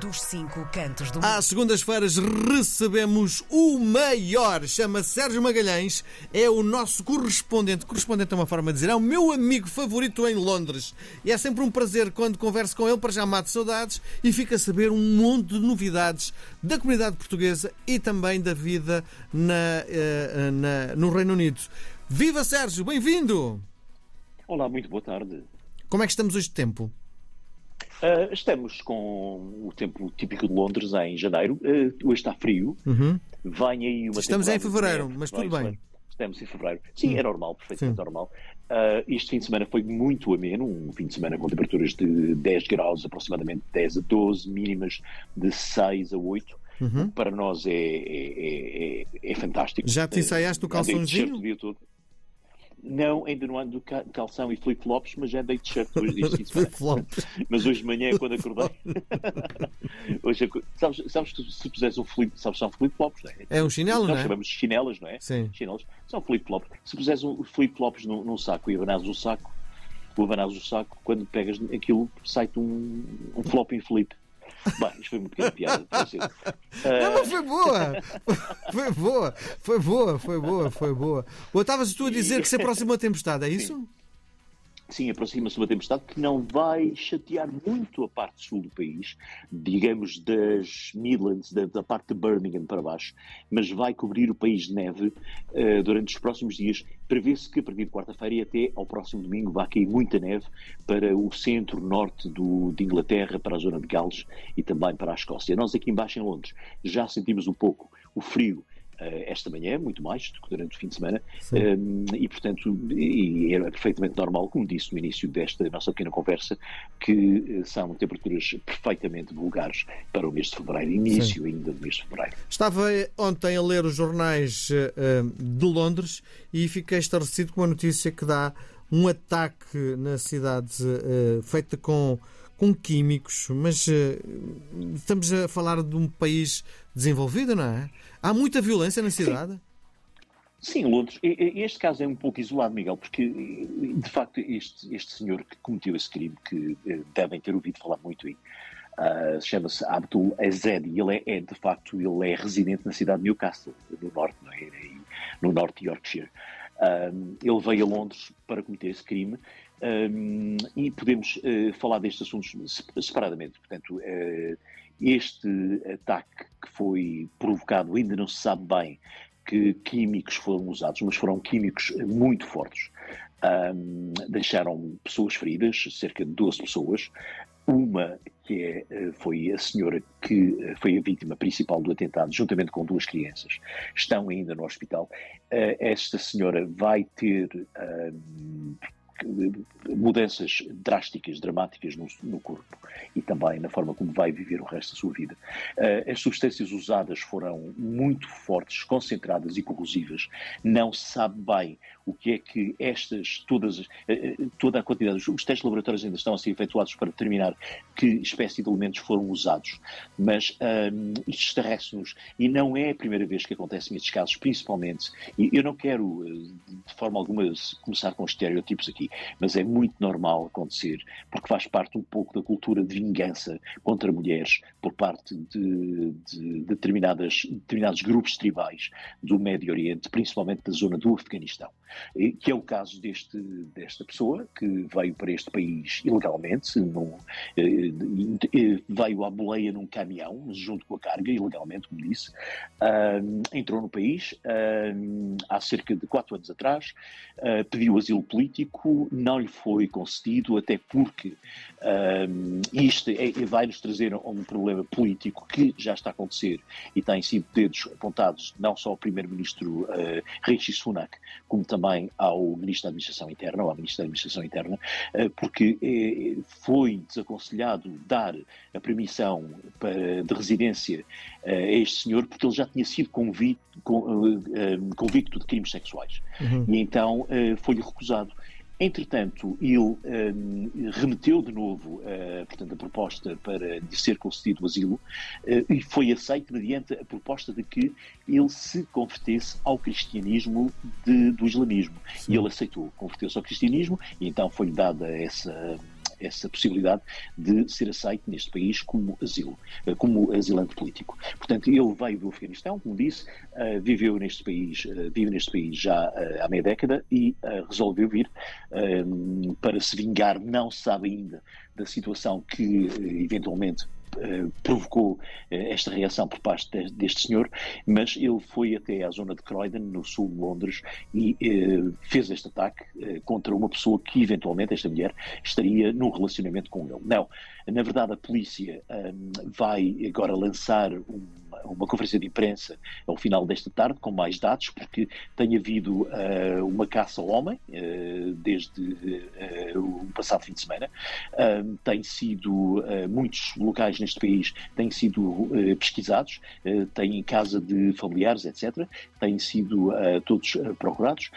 dos cinco cantos do mundo. Às segundas-feiras recebemos o maior, chama Sérgio Magalhães, é o nosso correspondente. Correspondente é uma forma de dizer, é o meu amigo favorito em Londres. E é sempre um prazer quando converso com ele para já mato saudades e fica a saber um monte de novidades da comunidade portuguesa e também da vida na, eh, na, no Reino Unido. Viva Sérgio, bem-vindo! Olá, muito boa tarde. Como é que estamos hoje de tempo? Uh, estamos com o tempo típico de Londres em janeiro. Uh, hoje está frio. Uhum. Vem aí uma Estamos em fevereiro, mas tudo bem. Estamos em fevereiro. Sim, é normal, perfeitamente Sim. normal. Uh, este fim de semana foi muito ameno, um fim de semana com temperaturas de 10 graus, aproximadamente 10 a 12, mínimas de 6 a 8. Uhum. Para nós é, é, é, é- é fantástico. Já te ensaiaste de calçãozinho? Não, ainda não ando calção e flip-flops, mas já andei de t-shirt hoje. Flip-flops. Mas hoje de manhã, quando acordei. hoje, sabes, sabes que se puseres um flip, sabes, são flip-flops, não é? É um chinelo, Nós não é? chamamos de chinelas, não é? Sim. Chinelas. São flip-flops. Se puseres um flip-flops num, num saco e abanares o saco, o abanares o saco, quando pegas aquilo, sai-te um, um flop em flip. Bem, isto foi uma pequena piada. Não, Ah, mas foi boa! Foi boa, foi boa, foi boa, foi boa. Estavas tu a dizer que se aproxima a tempestade, é isso? Sim, aproxima-se uma tempestade que não vai chatear muito a parte sul do país, digamos das Midlands, da, da parte de Birmingham para baixo, mas vai cobrir o país de neve eh, durante os próximos dias. Prevê-se que a partir de quarta-feira e até ao próximo domingo vai cair muita neve para o centro, norte do, de Inglaterra, para a zona de Gales e também para a Escócia. Nós aqui embaixo em Londres já sentimos um pouco o frio esta manhã, muito mais do que durante o fim de semana, Um, e portanto e é perfeitamente normal, como disse no início desta nossa pequena conversa, que eh, são temperaturas perfeitamente vulgares para o mês de fevereiro, início ainda do mês de fevereiro. Estava ontem a ler os jornais eh, eh, de Londres e fiquei estarrecido com a notícia que dá um ataque na cidade eh, feita com, com químicos, mas eh, estamos a falar de um país desenvolvido, não é? Há muita violência na cidade? Sim, Londres. E- e- Este caso é um pouco isolado, Miguel, porque de facto este, este senhor que cometeu esse crime, que eh, devem ter ouvido falar muito aí, ah, chama-se Abdul Azed e ele é, é, de facto ele é residente na cidade de Newcastle, no norte, não é? No norte de Yorkshire. Um, ele veio a Londres para cometer esse crime e podemos eh, falar destes assuntos se- separadamente. Portanto, eh, este ataque que foi provocado ainda não se sabe bem que químicos foram usados, mas foram químicos muito fortes. Um, deixaram pessoas feridas, cerca de 12 pessoas. Uma que é, eh, foi a senhora que foi a vítima principal do atentado, juntamente com duas crianças, estão ainda no hospital. Esta senhora vai ter um, mudanças drásticas, dramáticas no, no corpo e também na forma como vai viver o resto da sua vida. Eh, as substâncias usadas foram muito fortes, concentradas e corrosivas. Não se sabe bem o que é que estas, todas, eh, eh, toda a quantidade, os- testes laboratórios ainda estão a ser efetuados para determinar que espécie de elementos foram usados, mas hum, isto estarrece-nos. E não é a primeira vez que acontecem estes casos, principalmente, e eu não quero eh, de forma alguma começar com estereotipos aqui, mas é muito normal acontecer, porque faz parte um pouco da cultura de vingança contra mulheres por parte de, de determinadas, determinados grupos tribais do Médio Oriente, principalmente da zona do Afeganistão, que é o caso deste, desta pessoa que veio para este país ilegalmente, num, eh, eh, veio à boleia num caminhão, junto com a carga, ilegalmente, como disse, Ahm, entrou no país ahm, há cerca de quatro anos atrás, ah, pediu asilo político, não lhe foi concedido, até porque isto é- é- vai-nos trazer um problema político que já está a acontecer e têm sido dedos apontados não só ao primeiro-ministro uh, Rishi Sunak, como também ao ministro da Administração Interna, ou à ministra da Administração Interna, ah, porque eh, foi desaconselhado dar a permissão de residência eh, a este senhor porque ele já tinha sido convicto, con- eh, eh, convicto de crimes sexuais. Uhum. E então eh, foi-lhe recusado. Entretanto, ele eh, remeteu de novo eh, portanto, a proposta para lhe ser concedido o asilo eh, e foi aceito mediante a proposta de que ele se convertesse ao cristianismo de- do islamismo. E ele aceitou, converteu-se ao cristianismo e então foi-lhe dada essa essa possibilidade de ser aceito neste país como asilo, uh, como asilante político. Portanto, ele veio do Afeganistão, como disse, uh, viveu neste país, vive neste país já há meia década e resolveu vir para se vingar, não se sabe ainda, da situação que eventualmente eh, provocou eh, esta reação por parte deste senhor, mas ele foi até à zona de Croydon, no sul de Londres, e eh, fez este ataque contra uma pessoa que eventualmente, esta mulher, estaria num relacionamento com ele. Não, na verdade a polícia vai agora lançar um uma conferência de imprensa ao final desta tarde com mais dados, porque tem havido uh, uma caça ao homem uh, desde uh, o passado fim de semana. tem sido, muitos locais neste país têm sido pesquisados, têm casa de familiares, etc. Têm sido todos procurados.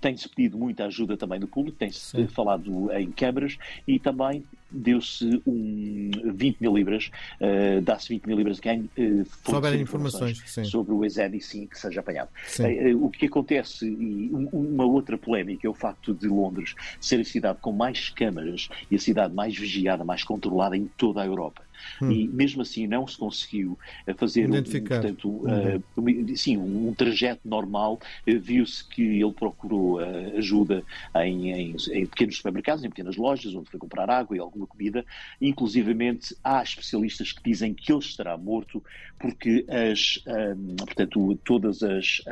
tem-se pedido muita ajuda também do público, tem-se falado em câmaras e também deu-se um 20 mil libras, uh, dá-se 20 mil libras de ganho uh, houver informações, sobre o exed sim que seja apanhado. Uh, o que acontece, e uma outra polémica é o facto de Londres ser a cidade com mais câmaras e a cidade mais vigiada, mais controlada em toda a Europa. Hum. E mesmo assim não se conseguiu eh, fazer um, portanto, uhum. uh, sim, um trajeto normal. Uh, Viu-se que ele procurou uh, ajuda em, em, em, pequenos supermercados, em pequenas lojas, onde foi comprar água e alguma comida. Inclusivamente há especialistas que dizem que ele estará morto porque as, um, portanto, todas as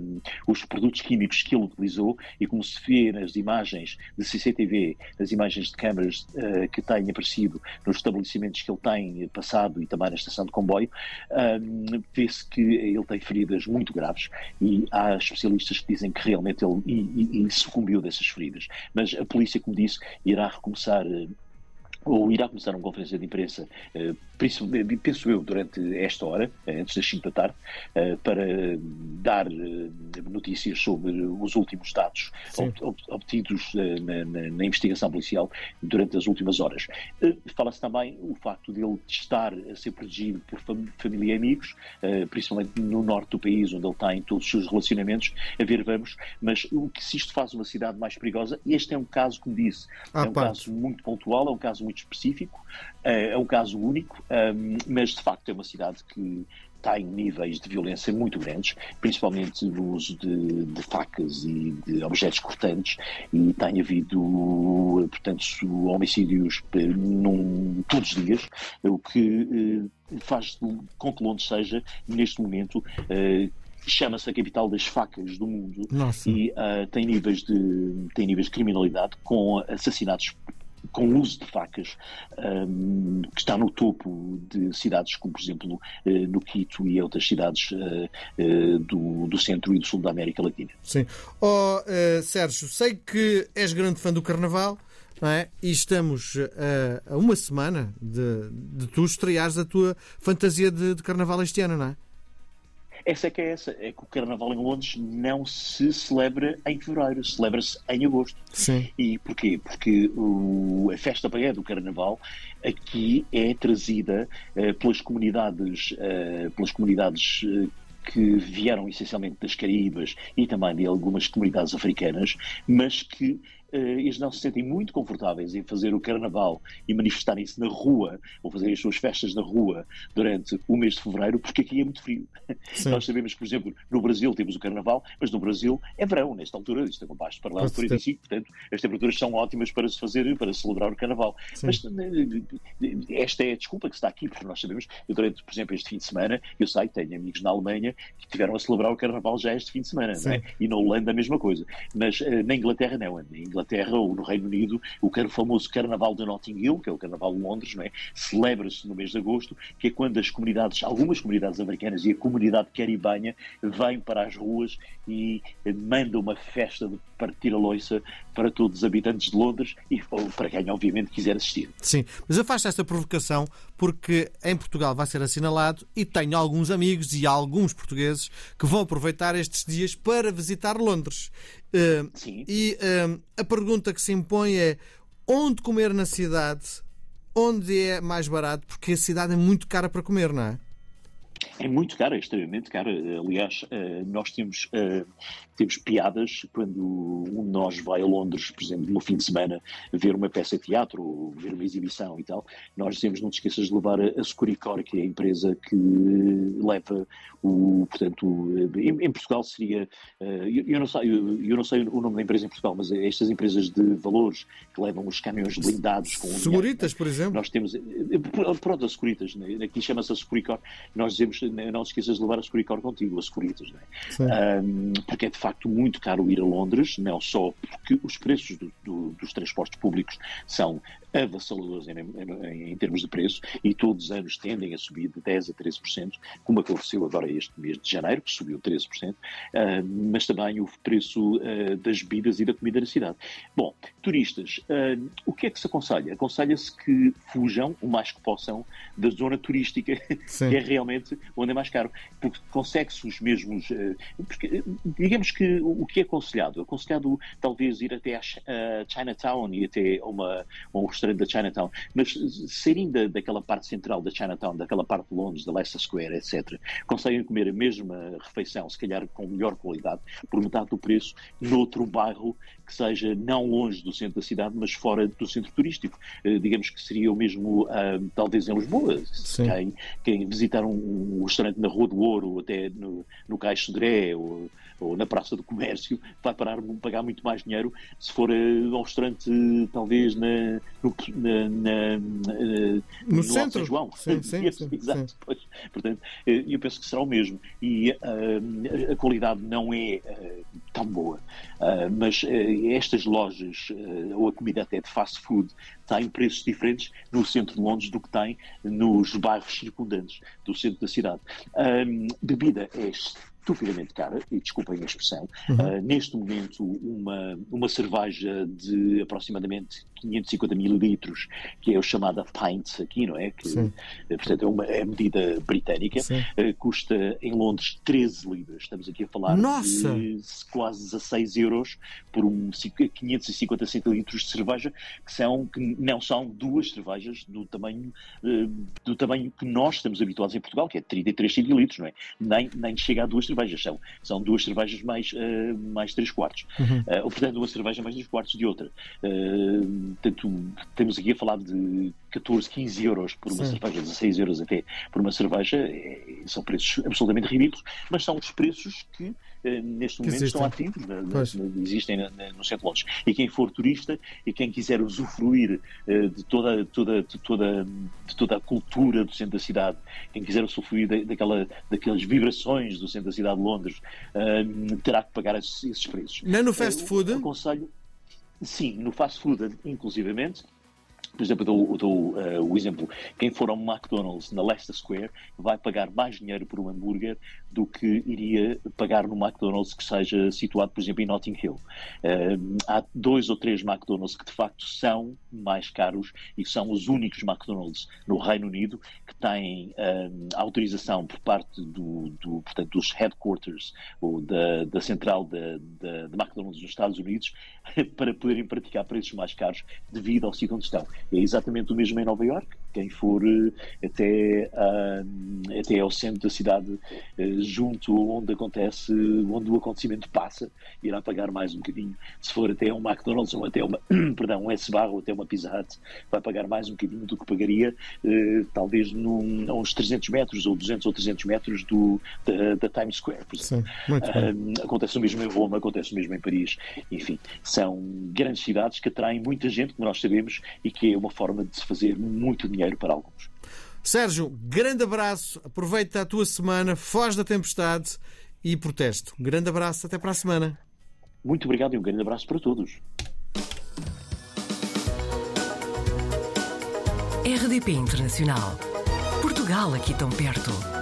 um, os produtos químicos que ele utilizou e como se vê nas imagens de CCTV, nas imagens de câmaras que têm aparecido nos estabelecimentos que ele tem tem passado e também na estação de comboio, vê-se que ele tem feridas muito graves e há especialistas que dizem que realmente ele e, e, e sucumbiu dessas feridas. Mas a polícia, como disse, irá recomeçar ou irá começar uma conferência de imprensa, eh, penso eu, durante esta hora, eh, antes das 5 da tarde, eh, para dar notícias sobre os últimos dados obtidos na, na, na, investigação policial durante as últimas horas. Fala-se também o facto de ele estar a ser protegido por família e amigos, principalmente no norte do país, onde ele tem todos os seus relacionamentos, a ver, vamos, mas o que se isto faz uma cidade mais perigosa, este é um caso, como disse, ah, é um caso muito pontual, é um caso muito muito específico, eh, é um caso único, ehm, mas de facto é uma cidade que tem níveis de violência muito grandes, principalmente no uso de, de, facas e de objetos cortantes, e tem havido, portanto, homicídios eh, num, todos os dias, o que eh, faz com que Londres seja, neste momento, chama-se a capital das facas do mundo Nossa. e uh, tem níveis de tem níveis de criminalidade com assassinatos com o uso de facas, um, que está no topo de cidades como, por exemplo, uh, no Quito e outras cidades uh, uh, do, do, centro e do sul da América Latina. Sim. Oh, Sérgio, sei que és grande fã do Carnaval. Não é? E estamos a uma semana de, de tu estreares a tua fantasia de, de carnaval este ano, não é? Essa é que é essa, é que o Carnaval em Londres não se celebra em fevereiro, celebra-se em agosto. Sim. E porquê? Porque o, a festa praia do Carnaval aqui é trazida uh, pelas comunidades, uh, pelas comunidades uh, que vieram essencialmente das Caraíbas e também de algumas comunidades africanas, mas que eles não se sentem muito confortáveis em fazer o carnaval e manifestarem-se na rua ou fazer as suas festas na rua durante o mês de fevereiro, porque aqui é muito frio. Sim. Nós sabemos que, por exemplo, no Brasil temos o carnaval, mas no Brasil é verão, nesta altura, isto é com baixo para lá de 45, portanto, as temperaturas são ótimas para se fazer, para celebrar o carnaval. Sim. Mas eh, esta é a desculpa que está aqui, porque nós sabemos, eu durante, por exemplo, este fim de semana, eu sei que tenho amigos na Alemanha que tiveram a celebrar o carnaval já este fim de semana, é? e na Holanda a mesma coisa. Mas na Inglaterra não, na Inglaterra Inglaterra ou no Reino Unido, o famoso Carnaval de Notting Hill, que é o Carnaval de Londres, não é? celebra-se no mês de agosto, que é quando as comunidades, algumas comunidades americanas e a comunidade caribenha vêm para as ruas e mandam uma festa de partir a loiça para todos os habitantes de Londres e para quem, obviamente, quiser assistir. Sim, mas eu faço esta provocação porque em Portugal vai ser assinalado e tenho alguns amigos e alguns portugueses que vão aproveitar estes dias para visitar Londres. Uh, Sim. E uh, a pergunta que se impõe é onde comer na cidade, onde é mais barato, porque a cidade é muito cara para comer, não é? É muito cara, é extremamente cara. Aliás, eh, nós temos, eh, temos piadas quando um de nós vai a Londres, por exemplo, no fim de semana, ver uma peça de teatro ou ver uma exibição e tal. Nós dizemos, não te esqueças de levar a Securicor, que é a empresa que leva o, portanto, eh, em, em Portugal seria, eu, não sei, eu, não sei o nome da empresa em Portugal, mas é estas empresas de valores que levam os caminhões blindados com Seguritas, por exemplo? Nós temos, pronto, as Seguritas, né? aqui chama-se a Securicor, nós dizemos não te esqueças de levar a Securicor contigo, a Securitas, é? um, porque é de facto muito caro ir a Londres, não só porque os preços do, do, dos transportes públicos são avassaladores em, em, em, termos de preço e todos os anos tendem a subir de 10% a 13%, como aconteceu agora este mês de janeiro, que subiu 13%, uh, mas também o preço uh, das bebidas e da comida na cidade. Bom, turistas, uh, o que é que se aconselha? Aconselha-se que fujam o mais que possam da zona turística, Sim. que é realmente onde é mais caro, porque consegue-se os mesmos. Porque, digamos que o que é aconselhado? Aconselhado talvez ir até a Chinatown e até uma, uma restaurante da Chinatown, mas saírem da, daquela parte central da Chinatown, daquela parte de Londres, da Leicester Square, etc., conseguem comer a mesma refeição, se calhar com melhor qualidade, por metade do preço, noutro bairro que seja não longe do centro da cidade, mas fora do centro turístico. Uh, digamos que seria o mesmo, uh, talvez em Lisboa. Quem, quem, visitar um, um, restaurante na Rua do Ouro, ou até no, no Caixo de Dré, ou, ou, na Praça do Comércio, vai parar, pagar muito mais dinheiro se for uh, ao restaurante, talvez na, no, na, na, no, no centro. João. Sim, sim, sim, Exato. Sim. Pois, portanto, eu penso que será o mesmo. E a qualidade não é tão boa, mas estas lojas, eh, ou a comida até de fast food, têm preços diferentes no centro de Londres do que tem nos bairros circundantes do centro da cidade. Bebida é estupidamente cara, e desculpem a expressão, uhum. uh, neste momento uma, uma cerveja de aproximadamente 550 mililitros, que é o chamada pint aqui, não é? Que, Sim. Eh, portanto, é uma é medida britânica, uh, custa em Londres 13 libras. Estamos aqui a falar Nossa. de quase 16 euros por um 550 centilitros de cerveja, que, são, que não são duas cervejas do tamanho, uh, do tamanho que nós estamos habituados em Portugal, que é 33 centilitros, não é? Nem, nem chega a duas cervejas, são, são duas cervejas mais, uh, mais três quartos. Uhum. ou, portanto, uma cerveja mais três quartos de outra. Uh, Portanto, temos aqui a falar de 14, 15 euros por uma Sim. cerveja, 16 euros até por uma cerveja, é, são preços absolutamente ridículos, mas são os preços que eh, neste momento estão ativos, na, na, existem na, no centro de Londres. E quem for turista e quem quiser usufruir eh, de, toda, toda, de, toda, de toda a cultura do centro da cidade, quem quiser usufruir daquela, daquelas vibrações do centro da cidade de Londres, eh, terá que pagar esses, esses preços. Nem no fast food? aconselho Sim, no fast food, inclusivamente, por exemplo, dou, dou uh, o exemplo: quem for ao McDonald's na Leicester Square vai pagar mais dinheiro por um hambúrguer do que iria pagar no McDonald's que seja situado, por exemplo, em Notting Hill. Uh, há dois ou três McDonald's que de facto são mais caros e são os únicos McDonald's no Reino Unido que têm uh, autorização por parte do, do, portanto, dos headquarters ou da, da central de, de, de McDonald's nos Estados Unidos para poderem praticar preços mais caros devido ao sítio onde estão. É exatamente o mesmo em Nova York. Quem for eh, até, uh, até ao centro da cidade, uh, junto onde acontece, onde o acontecimento passa, irá pagar mais um bocadinho. Se for até um McDonald's ou até uma, perdão, um S-Bar ou até uma Pizza Hut, vai pagar mais um bocadinho do que pagaria, uh, talvez num, a uns 300 metros ou 200 ou 300 metros do, da, da Times Square, por exemplo. Sim, acontece o mesmo em Roma, acontece o mesmo em Paris. Enfim, são grandes cidades que atraem muita gente, como nós sabemos, e que é uma forma de se fazer muito dinheiro para alguns. Sérgio, grande abraço, aproveita a tua semana, foge da tempestade e protesto. Grande abraço, até para a semana. Muito obrigado e um grande abraço para todos. RDP Internacional. Portugal aqui tão perto.